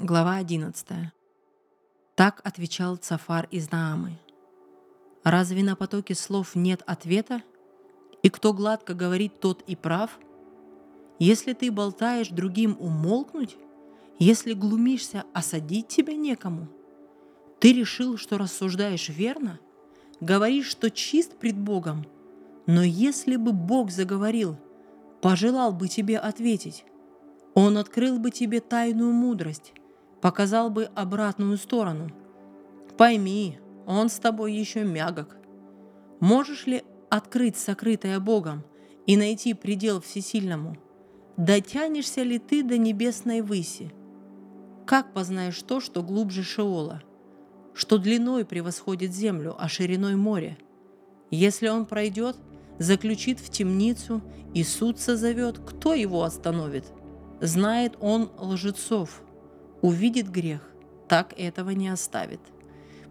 Глава 11. Так отвечал Цафар из Наамы. Разве на потоке слов нет ответа? И кто гладко говорит, тот и прав? Если ты болтаешь другим умолкнуть, если глумишься, осадить тебя некому. Ты решил, что рассуждаешь верно? Говоришь, что чист пред Богом. Но если бы Бог заговорил, пожелал бы тебе ответить, Он открыл бы тебе тайную мудрость, показал бы обратную сторону. Пойми, он с тобой еще мягок. Можешь ли открыть сокрытое Богом и найти предел всесильному? Дотянешься ли ты до небесной выси? Как познаешь то, что глубже Шеола, что длиной превосходит землю, а шириной море? Если он пройдет, заключит в темницу и суд созовет, кто его остановит? Знает он лжецов – увидит грех, так этого не оставит.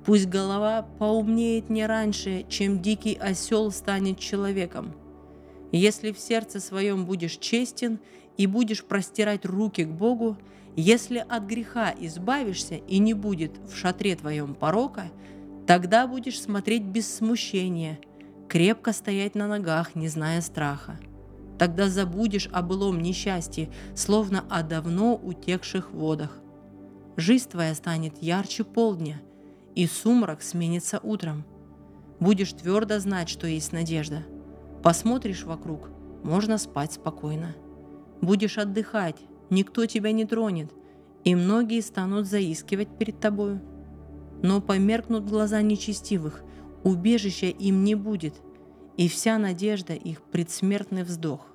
Пусть голова поумнеет не раньше, чем дикий осел станет человеком. Если в сердце своем будешь честен и будешь простирать руки к Богу, если от греха избавишься и не будет в шатре твоем порока, тогда будешь смотреть без смущения, крепко стоять на ногах, не зная страха. Тогда забудешь о былом несчастье, словно о давно утекших водах. Жизнь твоя станет ярче полдня, и сумрак сменится утром. Будешь твердо знать, что есть надежда. Посмотришь вокруг, можно спать спокойно. Будешь отдыхать, никто тебя не тронет, и многие станут заискивать перед тобою. Но померкнут глаза нечестивых, убежища им не будет, и вся надежда их предсмертный вздох.